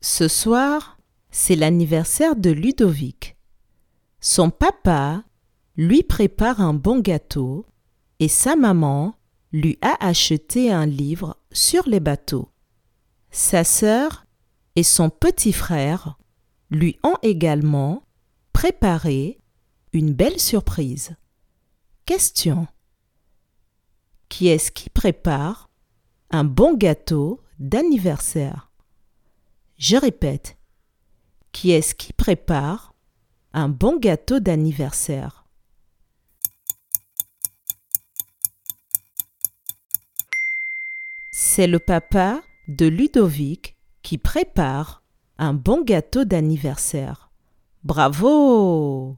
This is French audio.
Ce soir, c'est l'anniversaire de Ludovic. Son papa lui prépare un bon gâteau et sa maman lui a acheté un livre sur les bateaux. Sa sœur et son petit frère lui ont également préparé une belle surprise. Question. Qui est-ce qui prépare un bon gâteau d'anniversaire? Je répète. Qui est-ce qui prépare un bon gâteau d'anniversaire? C'est le papa de Ludovic qui prépare un bon gâteau d'anniversaire. Bravo